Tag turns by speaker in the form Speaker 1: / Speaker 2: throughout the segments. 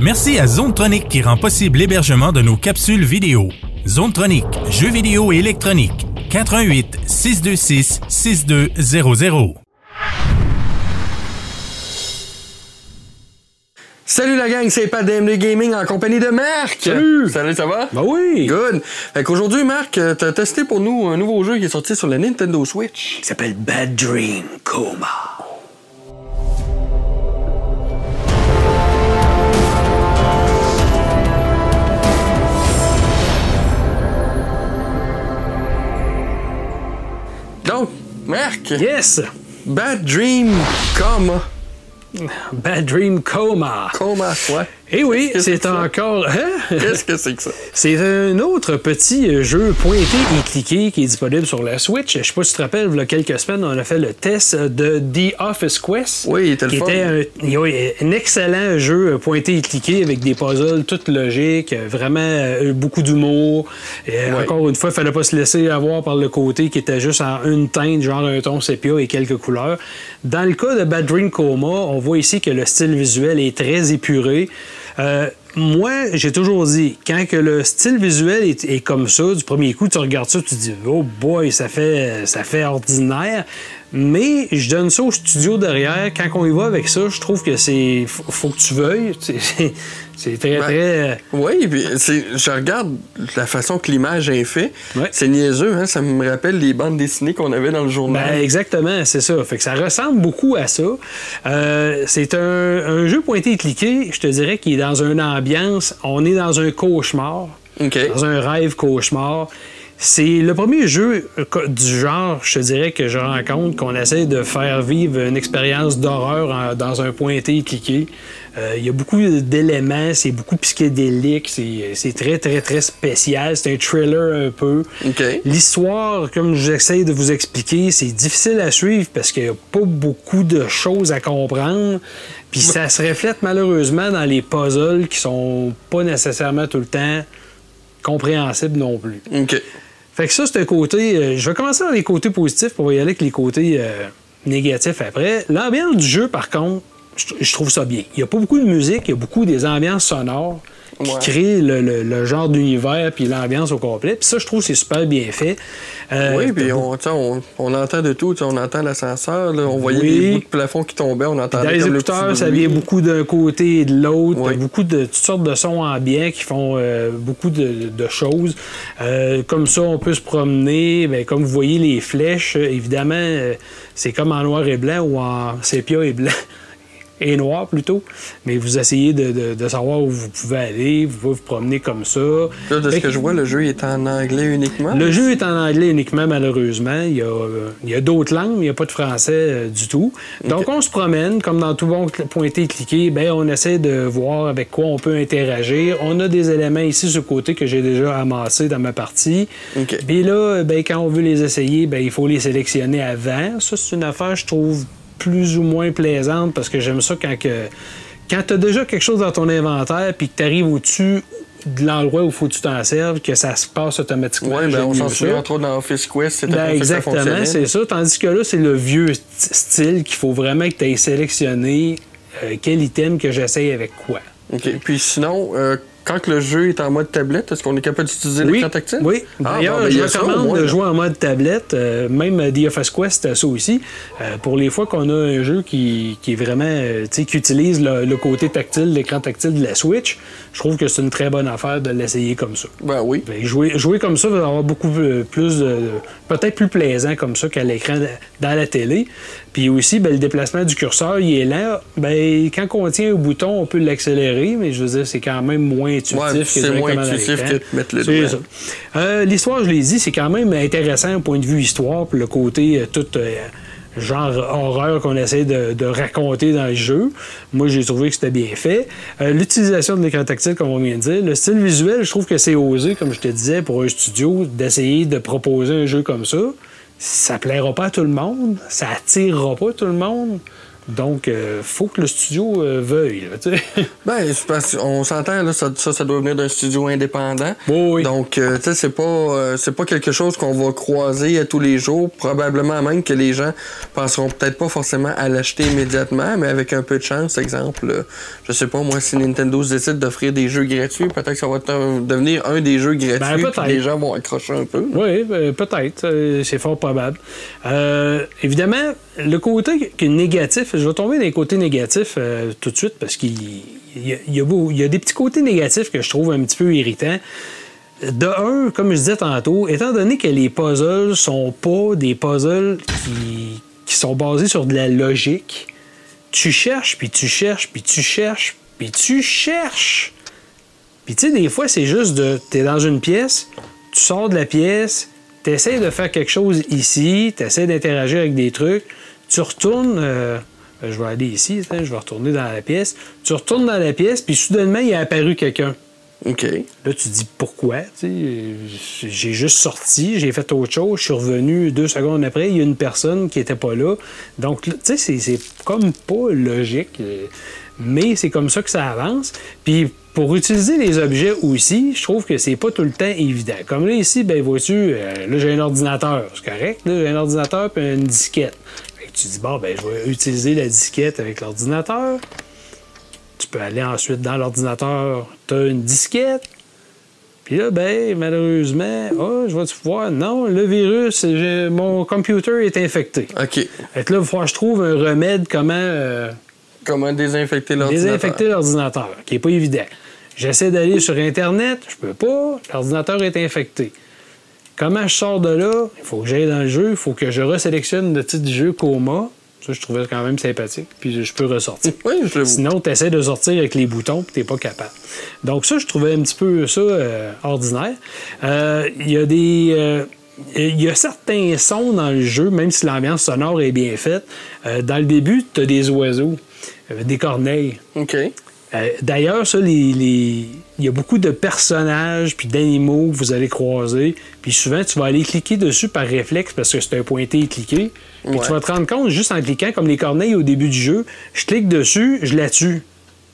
Speaker 1: Merci à Zonetronic qui rend possible l'hébergement de nos capsules vidéo. Zonetronic, jeux vidéo et électronique. 88 626 6200.
Speaker 2: Salut la gang, c'est Pat DMD Gaming en compagnie de Marc.
Speaker 3: Salut.
Speaker 2: Salut, ça va?
Speaker 3: Ben oui!
Speaker 2: Good. Fait qu'aujourd'hui, Marc, euh, t'as testé pour nous un nouveau jeu qui est sorti sur la Nintendo Switch.
Speaker 3: Il s'appelle Bad Dream Coma.
Speaker 2: Marc,
Speaker 3: Yes!
Speaker 2: Bad Dream Coma.
Speaker 3: Bad Dream Coma.
Speaker 2: Coma, ouais.
Speaker 3: Eh oui, c'est encore. Hein?
Speaker 2: Qu'est-ce que c'est que ça?
Speaker 3: C'est un autre petit jeu pointé et cliqué qui est disponible sur la Switch. Je sais pas si tu te rappelles, il y a quelques semaines, on a fait le test de The Office Quest.
Speaker 2: Oui, il était le
Speaker 3: qui
Speaker 2: fun.
Speaker 3: était un, oui, un excellent jeu pointé et cliqué avec des puzzles toutes logiques, vraiment euh, beaucoup d'humour. Euh. Encore une fois, il fallait pas se laisser avoir par le côté qui était juste en une teinte, genre un ton sépia et quelques couleurs. Dans le cas de Bad Dream Coma, on voit ici que le style visuel est très épuré. Euh, moi, j'ai toujours dit, quand que le style visuel est, est comme ça, du premier coup, tu regardes ça, tu te dis, oh boy, ça fait, ça fait ordinaire. Mais je donne ça au studio derrière. Quand on y va avec ça, je trouve que c'est. Faut, faut que tu veuilles. C'est- très,
Speaker 2: Ben,
Speaker 3: très.
Speaker 2: Oui, puis je regarde la façon que l'image est faite.
Speaker 3: Ouais.
Speaker 2: C'est niaiseux, hein? Ça me rappelle les bandes dessinées qu'on avait dans le
Speaker 3: Ben,
Speaker 2: journal.
Speaker 3: exactement, c'est ça. Fait que ça ressemble beaucoup à ça. Euh, c'est un, un jeu pointé et cliqué, je te dirais, qui est dans une On est dans un cauchemar. Dans un rêve cauchemar. C'est le premier jeu euh, du genre, je te dirais, que je rencontre, qu'on essaie de faire vivre une expérience d'horreur dans un pointé et cliqué. Euh, Il y a beaucoup d'éléments, c'est beaucoup psychédélique, c'est c'est très, très, très spécial. C'est un thriller un peu. L'histoire, comme j'essaie de vous expliquer, c'est difficile à suivre parce qu'il n'y a pas beaucoup de choses à comprendre. Puis ça se reflète malheureusement dans les puzzles qui sont pas nécessairement tout le temps compréhensibles non plus. Fait que ça, c'est un côté. euh, je vais commencer dans les côtés positifs pour y aller avec les côtés euh, négatifs après. L'ambiance du jeu, par contre, je, trouve ça bien. Il n'y a pas beaucoup de musique, il y a beaucoup des ambiances sonores qui créent le, le- le genre d'univers puis l'ambiance au complet. Puis ça, je trouve c'est super bien fait. Euh,
Speaker 2: Oui, puis on, on, on entend de tout. On entend l'ascenseur, on voyait
Speaker 3: Oui.
Speaker 2: les bouts de plafond qui tombaient, on entendait
Speaker 3: Dans les
Speaker 2: comme
Speaker 3: écouteurs, ça vient beaucoup d'un côté et de l'autre.
Speaker 2: Oui.
Speaker 3: Beaucoup de toutes sortes de sons ambiants qui font euh, beaucoup de, de choses. Euh, comme ça, on peut se promener. Ben, comme vous voyez les flèches, évidemment, c'est comme en noir et blanc ou en sépia et blanc. Et noir plutôt, mais vous essayez de, de- de savoir où vous pouvez aller, vous pouvez vous promener comme ça.
Speaker 2: Là, de ce que je vois, le jeu est en anglais uniquement?
Speaker 3: le jeu est en anglais uniquement, malheureusement. Il y a, euh, a d'autres langues, mais il n'y a pas de français euh, du tout. Donc, on se promène, comme dans tout bon pointé et cliqué, ben, on essaie de voir avec quoi on peut interagir. On a des éléments ici sur le côté que j'ai déjà amassés dans ma partie.
Speaker 2: OK.
Speaker 3: Puis là, ben, quand on veut les essayer, ben, il faut les sélectionner avant. Ça, c'est une affaire, je trouve, plus ou moins plaisante parce que j'aime ça quand que. Quand tu as déjà quelque chose dans ton inventaire puis que tu arrives au-dessus de l'endroit où il faut que tu t'en serves, que ça se passe automatiquement.
Speaker 2: Oui, ben, on s'en souvient entre autres dans Office Quest, c'était
Speaker 3: Ben, exactement, c'est ça. Tandis que là, c'est le vieux st- style qu'il faut vraiment que tu aies sélectionné euh, quel item que j'essaye avec quoi.
Speaker 2: OK. Puis sinon, euh, quand le jeu est en mode tablette, est-ce qu'on est capable d'utiliser
Speaker 3: Oui,
Speaker 2: l'écran tactile?
Speaker 3: oui.
Speaker 2: Ah,
Speaker 3: D'ailleurs,
Speaker 2: bon, ben, il y
Speaker 3: je
Speaker 2: a
Speaker 3: recommande
Speaker 2: moins,
Speaker 3: de jouer en mode tablette. euh, même The Office Quest, c'est ça aussi. Euh, pour les fois qu'on a un jeu qui, qui est vraiment, euh, qui utilise le, le côté tactile, l'écran tactile de la Switch, je trouve que c'est une très bonne affaire de l'essayer comme ça.
Speaker 2: Ben oui.
Speaker 3: Que Jouer, jouer comme ça va avoir beaucoup euh, plus, de- peut-être plus plaisant comme ça qu'à l'écran dans la télé. Puis aussi, ben, le déplacement du curseur, il est lent. Ben, quand on tient au bouton, on peut l'accélérer, mais je veux dire, c'est quand même moins intuitif
Speaker 2: Ouais,
Speaker 3: que
Speaker 2: c'est moins intuitif que de mettre le
Speaker 3: C'est
Speaker 2: doigt.
Speaker 3: ça. Euh, L'histoire, je l'ai dit, c'est quand même intéressant au point de vue histoire, puis le côté euh, tout. euh, genre horreur qu'on essaie de, raconter dans le jeu. Moi, j'ai trouvé que c'était bien fait. Euh, L'utilisation de l'écran tactile, comme on vient de dire. Le style visuel, je trouve que c'est osé, comme je te disais, pour un studio, d'essayer de proposer un jeu comme ça. Ça plaira pas à tout le monde. Ça attirera pas tout le monde. Donc, euh, faut que le studio euh, veuille. là.
Speaker 2: Ben, c'est parce qu'on s'entend, là, ça, ça, ça doit venir d'un studio indépendant.
Speaker 3: Oui, oui.
Speaker 2: Donc, euh, tu sais, c'est pas, euh, c'est pas quelque chose qu'on va croiser à tous les jours. Probablement même que les gens penseront peut-être pas forcément à l'acheter immédiatement, mais avec un peu de chance, exemple, je sais pas, moi, si Nintendo se décide d'offrir des jeux gratuits, peut-être que ça va devenir un des jeux gratuits,
Speaker 3: Ben,
Speaker 2: les gens vont accrocher un peu.
Speaker 3: Oui, euh, peut-être. c'est fort probable. Évidemment, le côté qui est négatif, je vais tomber les côtés négatifs euh, tout de suite parce qu'il il y, a- des petits côtés négatifs que je trouve un petit peu irritants. De un, comme je disais tantôt, étant donné que les puzzles sont pas des puzzles qui, qui sont basés sur de la logique, tu cherches, puis tu cherches, puis tu cherches, puis tu cherches. Puis tu sais, des fois, c'est juste de. T'es dans une pièce, tu sors de la pièce, t'essaies de faire quelque chose ici, t'essaies d'interagir avec des trucs, tu retournes. euh, je vais aller ici, je vais retourner dans la pièce. Tu retournes dans la pièce, puis soudainement, il est apparu quelqu'un.
Speaker 2: OK.
Speaker 3: Là, tu te dis pourquoi? J'ai juste sorti, j'ai fait autre chose, je suis revenu deux secondes après, il y a une personne qui était pas là. Donc, tu sais, c'est- c'est comme pas logique, euh, mais c'est comme ça que ça avance. Puis, pour utiliser les objets aussi, je trouve que c'est pas tout le temps évident. Comme là, ici, ben vois-tu, euh, là, j'ai un ordinateur, c'est correct, là, j'ai un ordinateur puis une disquette. Tu dis, bon, ben, je vais utiliser la disquette avec l'ordinateur. Tu peux aller ensuite dans l'ordinateur, tu as une disquette. Puis là, ben, malheureusement, oh, je vais-tu voir? Non, le virus, mon computer est infecté.
Speaker 2: OK.
Speaker 3: Fait que là, il va falloir que je trouve un remède comment euh,
Speaker 2: Comment désinfecter l'ordinateur?
Speaker 3: désinfecter l'ordinateur, qui n'est pas évident. J'essaie d'aller sur Internet, je peux pas, l'ordinateur est infecté. Comment je sors de là? Il faut que j'aille dans le jeu, il faut que je resélectionne le titre du jeu Coma. Ça, je trouvais quand même sympathique, puis je peux ressortir.
Speaker 2: Oui, je.
Speaker 3: Sinon, tu essaies de sortir avec les boutons puis tu pas capable. Donc, ça, je trouvais un petit peu ça euh, ordinaire. Euh, Il y a des. euh, il y a certains sons dans le jeu, même si l'ambiance sonore est bien faite. Dans le début, tu as des oiseaux, des corneilles.
Speaker 2: OK.
Speaker 3: Euh, D'ailleurs, ça, les, les- il y a beaucoup de personnages puis d'animaux que vous allez croiser. Puis souvent, tu vas aller cliquer dessus par réflexe parce que c'est un pointé et cliquer. Puis
Speaker 2: Ouais.
Speaker 3: tu vas te rendre compte juste en cliquant, comme les corneilles au début du jeu, je clique dessus, je la tue.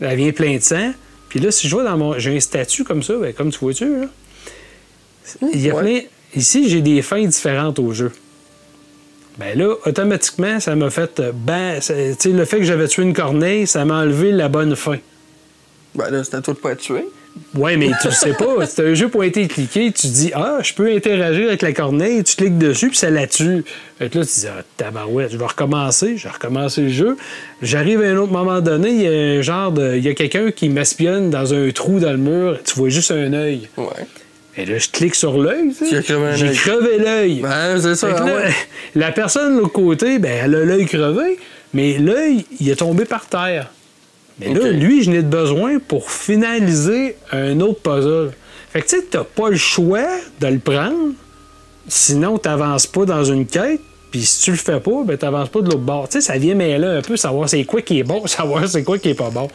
Speaker 3: Elle vient plein de sang. Puis là, si je vois dans mon. J'ai un statut comme ça, ben, comme tu vois-tu, là. Il y a
Speaker 2: Ouais.
Speaker 3: plein- Ici, j'ai des fins différentes au jeu. Ben là, automatiquement, ça m'a fait. euh, Ben, le fait que j'avais tué une corneille, ça m'a enlevé la bonne fin.
Speaker 2: Ben là, c'est à toi de pas être tué.
Speaker 3: Ouais, mais tu le sais pas. C'est un jeu pointé et cliqué. Tu dis, ah, je peux interagir avec la corneille. Tu cliques dessus, puis ça la tue. Fait que là, tu dis, ah, tabarouette, je vais recommencer. Je vais recommencer le jeu. J'arrive à un autre moment donné, il y a un genre de. Il y a quelqu'un qui m'espionne dans un trou dans le mur. Tu vois juste un œil.
Speaker 2: Ouais.
Speaker 3: Et là, je clique sur l'œil. J'ai crevé l'œil.
Speaker 2: Ben, c'est ça.
Speaker 3: Là,
Speaker 2: ouais.
Speaker 3: La personne de l'autre côté, ben, elle a l'œil crevé, mais l'œil, il est tombé par terre. Mais là, lui, je n'ai de besoin pour finaliser un autre puzzle. Fait que tu sais, t'as pas le choix de le prendre, sinon t'avances pas dans une quête, puis si tu le fais pas, ben t'avances pas de l'autre bord. Tu sais, ça vient mêler un peu, savoir c'est quoi qui est bon, savoir c'est quoi qui est pas bon.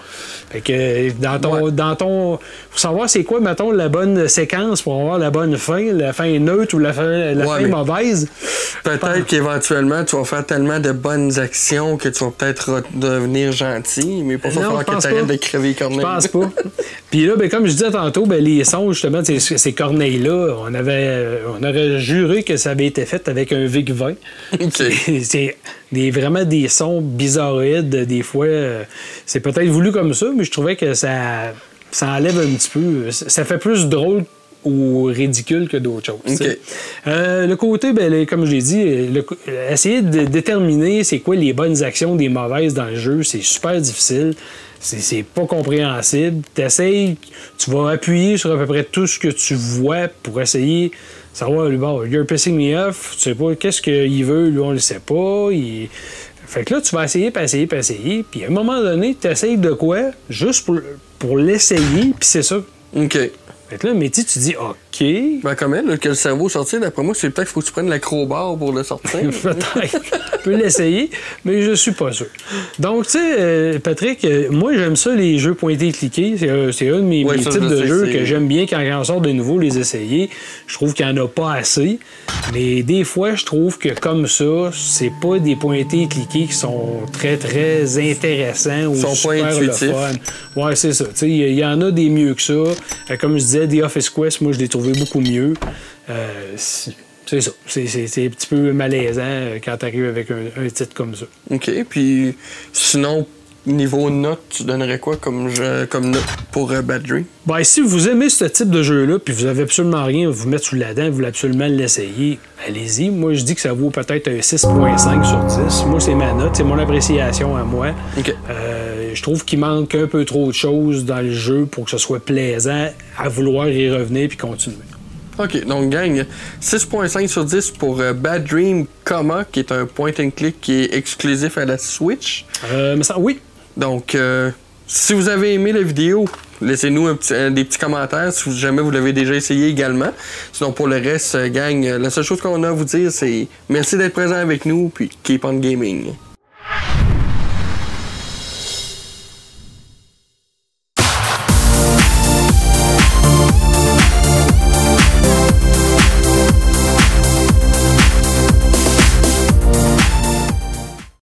Speaker 3: Fait que dans ton. Dans ton faut savoir c'est quoi, mettons, la bonne séquence pour avoir la bonne fin, la fin neutre ou la fin, mauvaise.
Speaker 2: Peut-être qu'éventuellement, tu vas faire tellement de bonnes actions que tu vas peut-être devenir gentil, mais pour ça, il va falloir que tu arrêtes de crever Corneille.
Speaker 3: Je pense pas. Puis là, ben, comme je disais tantôt, ben, les sons, justement, ces, ces Corneilles-là, on avait on aurait juré que ça avait été fait avec un Vic
Speaker 2: 20.
Speaker 3: C'est vraiment des sons bizarroïdes. Des fois, euh, c'est peut-être voulu comme ça, mais je trouvais que ça, ça enlève un petit peu. Ça fait plus drôle ou ridicule que d'autres choses. Euh, le côté, ben, comme je l'ai dit, essayer de déterminer c'est quoi les bonnes actions des mauvaises dans le jeu, c'est super difficile. C'est pas compréhensible. T'essayes, tu vas appuyer sur à peu près tout ce que tu vois pour essayer savoir, bon, you're pissing me off, tu sais pas qu'est-ce qu'il veut, lui, on le sait pas. il- Fait que là, tu vas essayer, puis essayer, puis essayer. Puis à un moment donné, tu essayes de quoi, juste pour, pour l'essayer, puis c'est ça.
Speaker 2: OK.
Speaker 3: Fait que là, mais tu dis, OK,
Speaker 2: Ben, elle, là, que le cerveau sortir, d'après moi, c'est peut-être qu'il faut que tu prennes l'acrobar pour le sortir.
Speaker 3: Peut-être. Je peux l'essayer, mais je suis pas sûr. Donc, tu sais, euh, Patrick, euh, moi, j'aime ça, les jeux pointés et cliqués. C'est euh, un de mes,
Speaker 2: Ouais,
Speaker 3: mes
Speaker 2: ça,
Speaker 3: types
Speaker 2: je
Speaker 3: de
Speaker 2: sais,
Speaker 3: jeux que j'aime bien quand il en sort de nouveau, les essayer. Je trouve qu'il n'y en a pas assez. Mais des fois, je trouve que comme ça, c'est pas des pointés et cliqués qui sont très, très intéressants ou
Speaker 2: sont pas
Speaker 3: super le fun. Ouais, c'est ça. Tu sais, Il y, y en a des mieux que ça. Euh, comme je disais, The Office Quest, moi, je l'ai beaucoup mieux. Euh, c'est ça. C'est- un petit peu malaisant euh, quand tu arrives avec un, un titre comme ça.
Speaker 2: OK. Puis sinon, niveau note, tu donnerais quoi comme, jeu- comme note pour euh, Bad Dream?
Speaker 3: Ben, si vous aimez ce type de jeu-là, puis vous avez absolument rien à vous mettre sous la dent, vous voulez absolument l'essayer, allez-y. Moi, je dis que ça vaut peut-être un 6.5 sur 10. Moi, c'est ma note, c'est mon appréciation à moi.
Speaker 2: OK.
Speaker 3: Euh, je trouve qu'il manque un peu trop de choses dans le jeu pour que ce soit plaisant à vouloir y revenir puis continuer.
Speaker 2: OK, donc gang, 6.5 sur 10 pour euh, Bad Dream Coma, qui est un point and click qui est exclusif à la Switch.
Speaker 3: Euh, mais ça, oui,
Speaker 2: Donc, euh, si vous avez aimé la vidéo, laissez-nous petit- un- des petits commentaires si jamais vous l'avez déjà essayé également. Sinon, pour le reste, euh, gang, euh, la seule chose qu'on a à vous dire, c'est merci d'être présent avec nous, puis keep on gaming.